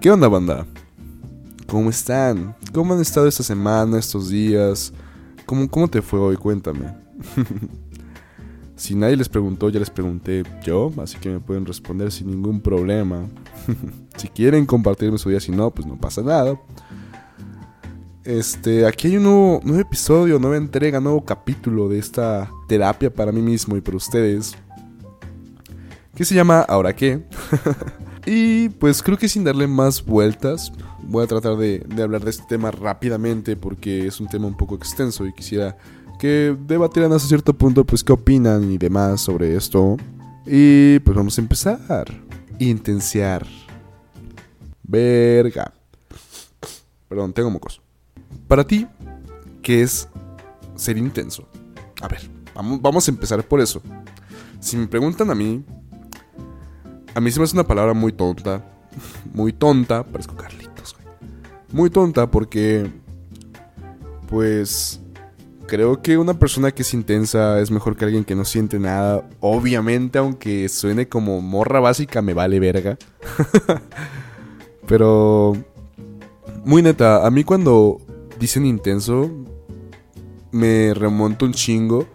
¿Qué onda, banda? ¿Cómo están? ¿Cómo han estado esta semana, estos días? ¿Cómo, cómo te fue hoy? Cuéntame. si nadie les preguntó, ya les pregunté yo, así que me pueden responder sin ningún problema. si quieren compartirme su día, si no, pues no pasa nada. Este, aquí hay un nuevo, episodio, nueva entrega, nuevo capítulo de esta terapia para mí mismo y para ustedes. Que se llama ¿Ahora qué? Y pues creo que sin darle más vueltas, voy a tratar de, hablar de este tema rápidamente porque es un tema un poco extenso y quisiera que debatieran hasta cierto punto pues qué opinan y demás sobre esto. Y pues vamos a empezar. Intenciar. Verga. Perdón, tengo mocos. Para ti, ¿qué es ser intenso? A ver, vamos, vamos a empezar por eso. Si me preguntan a mí, a mí se me hace una palabra muy tonta. Muy tonta. Parezco Carlitos, güey. Muy tonta porque. Pues. Creo que una persona que es intensa es mejor que alguien que no siente nada. Obviamente, aunque suene como morra básica, me vale verga. Pero. Muy neta, a mí cuando dicen intenso, me remonto un chingo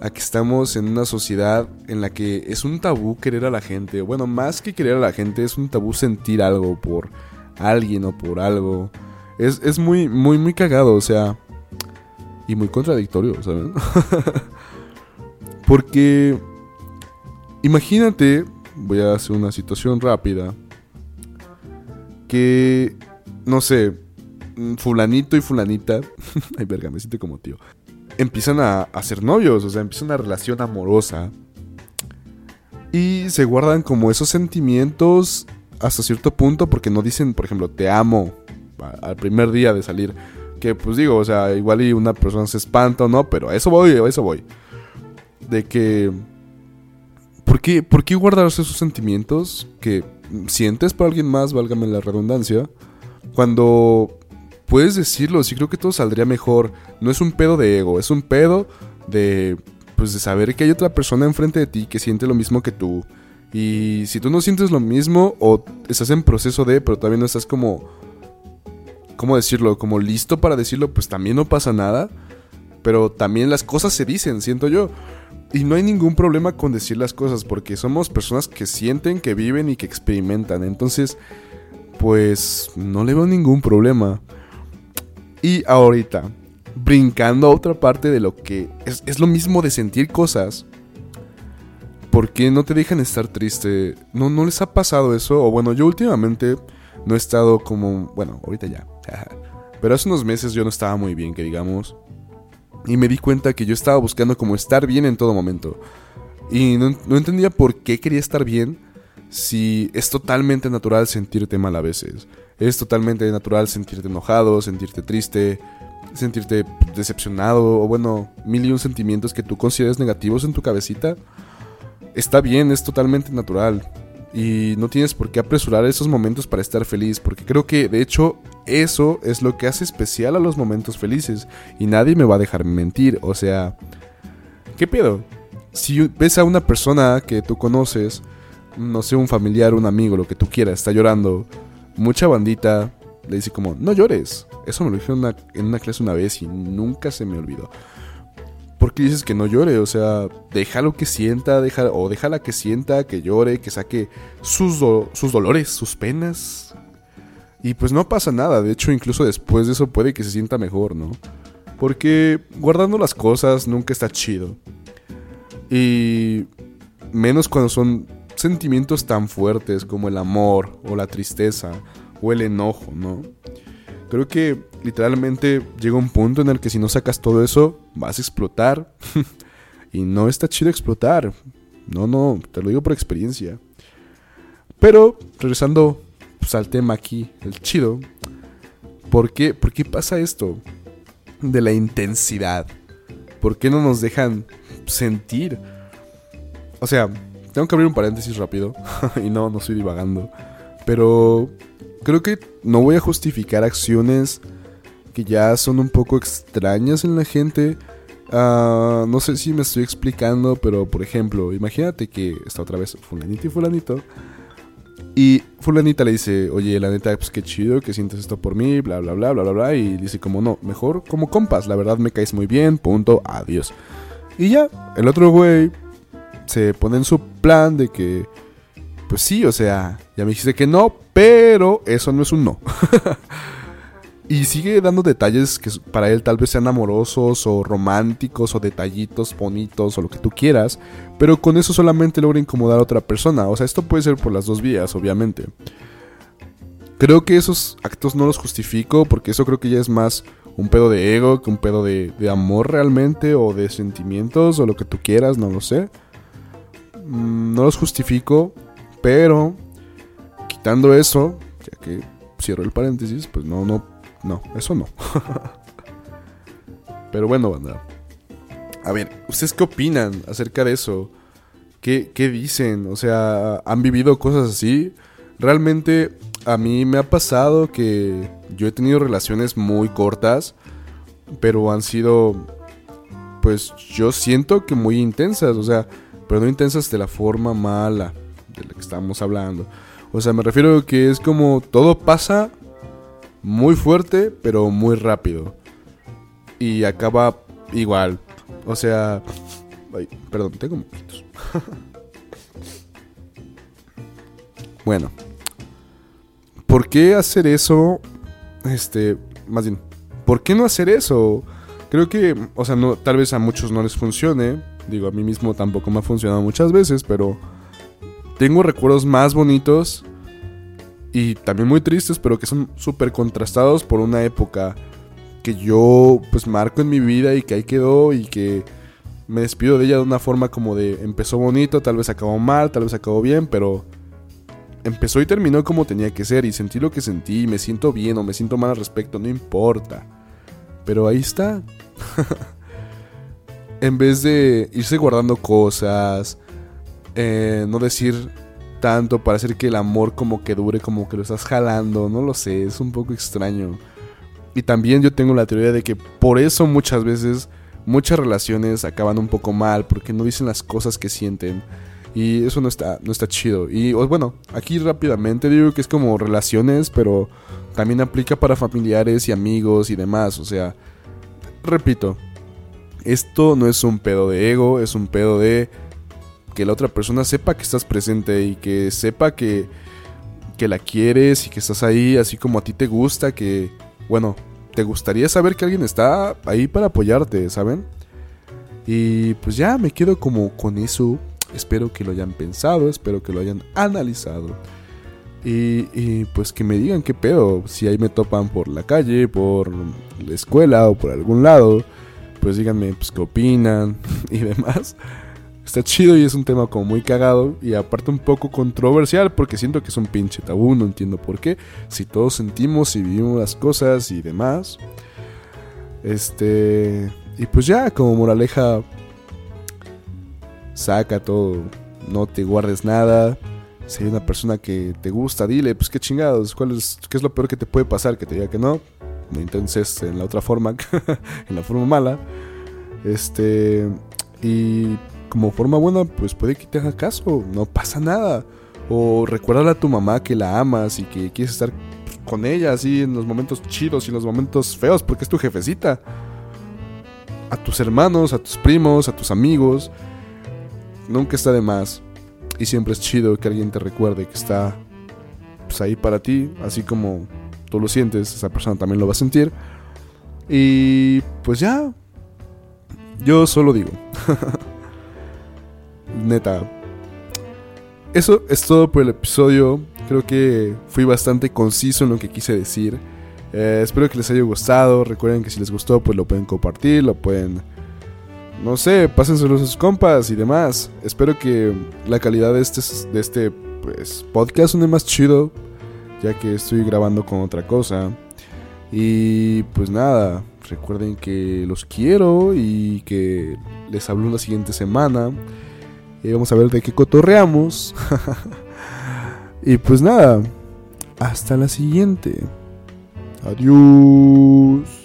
a que estamos en una sociedad en la que es un tabú querer a la gente. Bueno, más que querer a la gente, es un tabú sentir algo por alguien o por algo. Es, es muy, muy, muy cagado, o sea. Y muy contradictorio, ¿saben? Porque. Imagínate, voy a hacer una situación rápida. Que. No sé. Fulanito y fulanita. Ay, verga, me siento como tío empiezan a, hacer ser novios, o sea, empieza una relación amorosa. Y se guardan como esos sentimientos hasta cierto punto porque no dicen, por ejemplo, te amo al primer día de salir. Que pues digo, o sea, igual y una persona se espanta o no, pero a eso voy, a eso voy. De que... ¿Por qué, ¿Por qué guardarse esos sentimientos que sientes para alguien más, válgame la redundancia, cuando puedes decirlo, sí creo que todo saldría mejor. No es un pedo de ego, es un pedo de pues de saber que hay otra persona enfrente de ti que siente lo mismo que tú. Y si tú no sientes lo mismo o estás en proceso de, pero todavía no estás como ¿cómo decirlo? Como listo para decirlo, pues también no pasa nada. Pero también las cosas se dicen, siento yo. Y no hay ningún problema con decir las cosas porque somos personas que sienten, que viven y que experimentan. Entonces, pues no le veo ningún problema. Y ahorita, brincando a otra parte de lo que es, lo mismo de sentir cosas. ¿Por qué no te dejan estar triste? ¿No, ¿No les ha pasado eso? O bueno, yo últimamente no he estado como... Bueno, ahorita ya. Pero hace unos meses yo no estaba muy bien, que digamos. Y me di cuenta que yo estaba buscando como estar bien en todo momento. Y no, no entendía por qué quería estar bien si es totalmente natural sentirte mal a veces. Es totalmente natural sentirte enojado, sentirte triste, sentirte decepcionado o bueno, mil y un sentimientos que tú consideres negativos en tu cabecita. Está bien, es totalmente natural. Y no tienes por qué apresurar esos momentos para estar feliz, porque creo que de hecho eso es lo que hace especial a los momentos felices. Y nadie me va a dejar mentir, o sea, ¿qué pedo? Si ves a una persona que tú conoces, no sé, un familiar, un amigo, lo que tú quieras, está llorando, mucha bandita le dice como, no llores. Eso me lo dijeron en una, clase una vez y nunca se me olvidó. ¿Por qué dices que no llore? O sea, déjalo que sienta, deja, o déjala que sienta, que llore, que saque sus, sus dolores, sus penas. Y pues no pasa nada, de hecho incluso después de eso puede que se sienta mejor, ¿no? Porque guardando las cosas nunca está chido. Y menos cuando son sentimientos tan fuertes como el amor o la tristeza o el enojo, ¿no? Creo que literalmente llega un punto en el que si no sacas todo eso, vas a explotar. y no está chido explotar. No, no, te lo digo por experiencia. Pero, regresando pues, al tema aquí, el chido. ¿Por qué, ¿Por qué pasa esto? De la intensidad. ¿Por qué no nos dejan sentir? O sea, tengo que abrir un paréntesis rápido. y no, no estoy divagando. Pero creo que no voy a justificar acciones que ya son un poco extrañas en la gente. Ah, no sé si me estoy explicando, pero por ejemplo, imagínate que está otra vez fulanito y fulanito. Y fulanita le dice, oye, la neta, pues qué chido que sientes esto por mí, bla, bla, bla, bla, bla, bla. Y dice como, no, mejor como compas, la verdad me caes muy bien, punto, adiós. Y ya, el otro güey se pone en su plan de que, pues sí, o sea, ya me dijiste que no, pero eso no es un no. y sigue dando detalles que para él tal vez sean amorosos o románticos o detallitos bonitos o lo que tú quieras, pero con eso solamente logra incomodar a otra persona. O sea, esto puede ser por las dos vías, obviamente. Creo que esos actos no los justifico porque eso creo que ya es más un pedo de ego que un pedo de, de amor realmente o de sentimientos o lo que tú quieras, no lo sé. Mm, no los justifico, pero quitando eso, ya que cierro el paréntesis, pues no, no, no, eso no. pero bueno, banda. A ver, ¿ustedes qué opinan acerca de eso? ¿Qué, ¿Qué dicen? O sea, ¿han vivido cosas así? Realmente a mí me ha pasado que yo he tenido relaciones muy cortas, pero han sido, pues yo siento que muy intensas, o sea, pero no intensas de la forma mala de la que estamos hablando. O sea, me refiero a que es como todo pasa muy fuerte, pero muy rápido. Y acaba igual. O sea, ay, perdón, tengo moquitos. bueno, ¿por qué hacer eso? Este, más bien, ¿por qué no hacer eso? Creo que, o sea, no, tal vez a muchos no les funcione, Digo, a mí mismo tampoco me ha funcionado muchas veces, pero tengo recuerdos más bonitos y también muy tristes, pero que son súper contrastados por una época que yo pues marco en mi vida y que ahí quedó y que me despido de ella de una forma como de empezó bonito, tal vez acabó mal, tal vez acabó bien, pero empezó y terminó como tenía que ser y sentí lo que sentí, me siento bien o me siento mal al respecto, no importa. Pero ahí está. en vez de irse guardando cosas, eh, no decir tanto para hacer que el amor como que dure, como que lo estás jalando, no lo sé, es un poco extraño. Y también yo tengo la teoría de que por eso muchas veces muchas relaciones acaban un poco mal, porque no dicen las cosas que sienten. Y eso no está, no está chido. Y bueno, aquí rápidamente digo que es como relaciones, pero también aplica para familiares y amigos y demás. O sea, repito, esto no es un pedo de ego, es un pedo de que la otra persona sepa que estás presente y que sepa que, que la quieres y que estás ahí así como a ti te gusta, que, bueno, te gustaría saber que alguien está ahí para apoyarte, ¿saben? Y pues ya me quedo como con eso. Espero que lo hayan pensado, espero que lo hayan analizado. Y, y, pues que me digan qué pedo, si ahí me topan por la calle, por la escuela o por algún lado pues díganme pues, qué opinan y demás. Está chido y es un tema como muy cagado y aparte un poco controversial porque siento que es un pinche tabú, no entiendo por qué. Si todos sentimos y vivimos las cosas y demás. Este... Y pues ya, como moraleja, saca todo, no te guardes nada. Si hay una persona que te gusta, dile, pues qué chingados, ¿cuál es, qué es lo peor que te puede pasar, que te diga que no no intentes en la otra forma, en la forma mala. Este, y como forma buena, pues puede que te haga caso, no pasa nada. O recuérdale a tu mamá que la amas y que quieres estar con ella así en los momentos chidos y en los momentos feos, porque es tu jefecita. A tus hermanos, a tus primos, a tus amigos. Nunca está de más. Y siempre es chido que alguien te recuerde que está pues, ahí para ti, así como tú lo sientes, esa persona también lo va a sentir. Y pues ya, yo solo digo, neta, eso es todo por el episodio. Creo que fui bastante conciso en lo que quise decir. Eh, espero que les haya gustado. Recuerden que si les gustó, pues lo pueden compartir, lo pueden, no sé, pásenselo a sus compas y demás. Espero que la calidad de este, de este pues, podcast suene más chido ya que estoy grabando con otra cosa. Y pues nada, recuerden que los quiero y que les hablo la siguiente semana. Y vamos a ver de qué cotorreamos. y pues nada, hasta la siguiente. Adiós.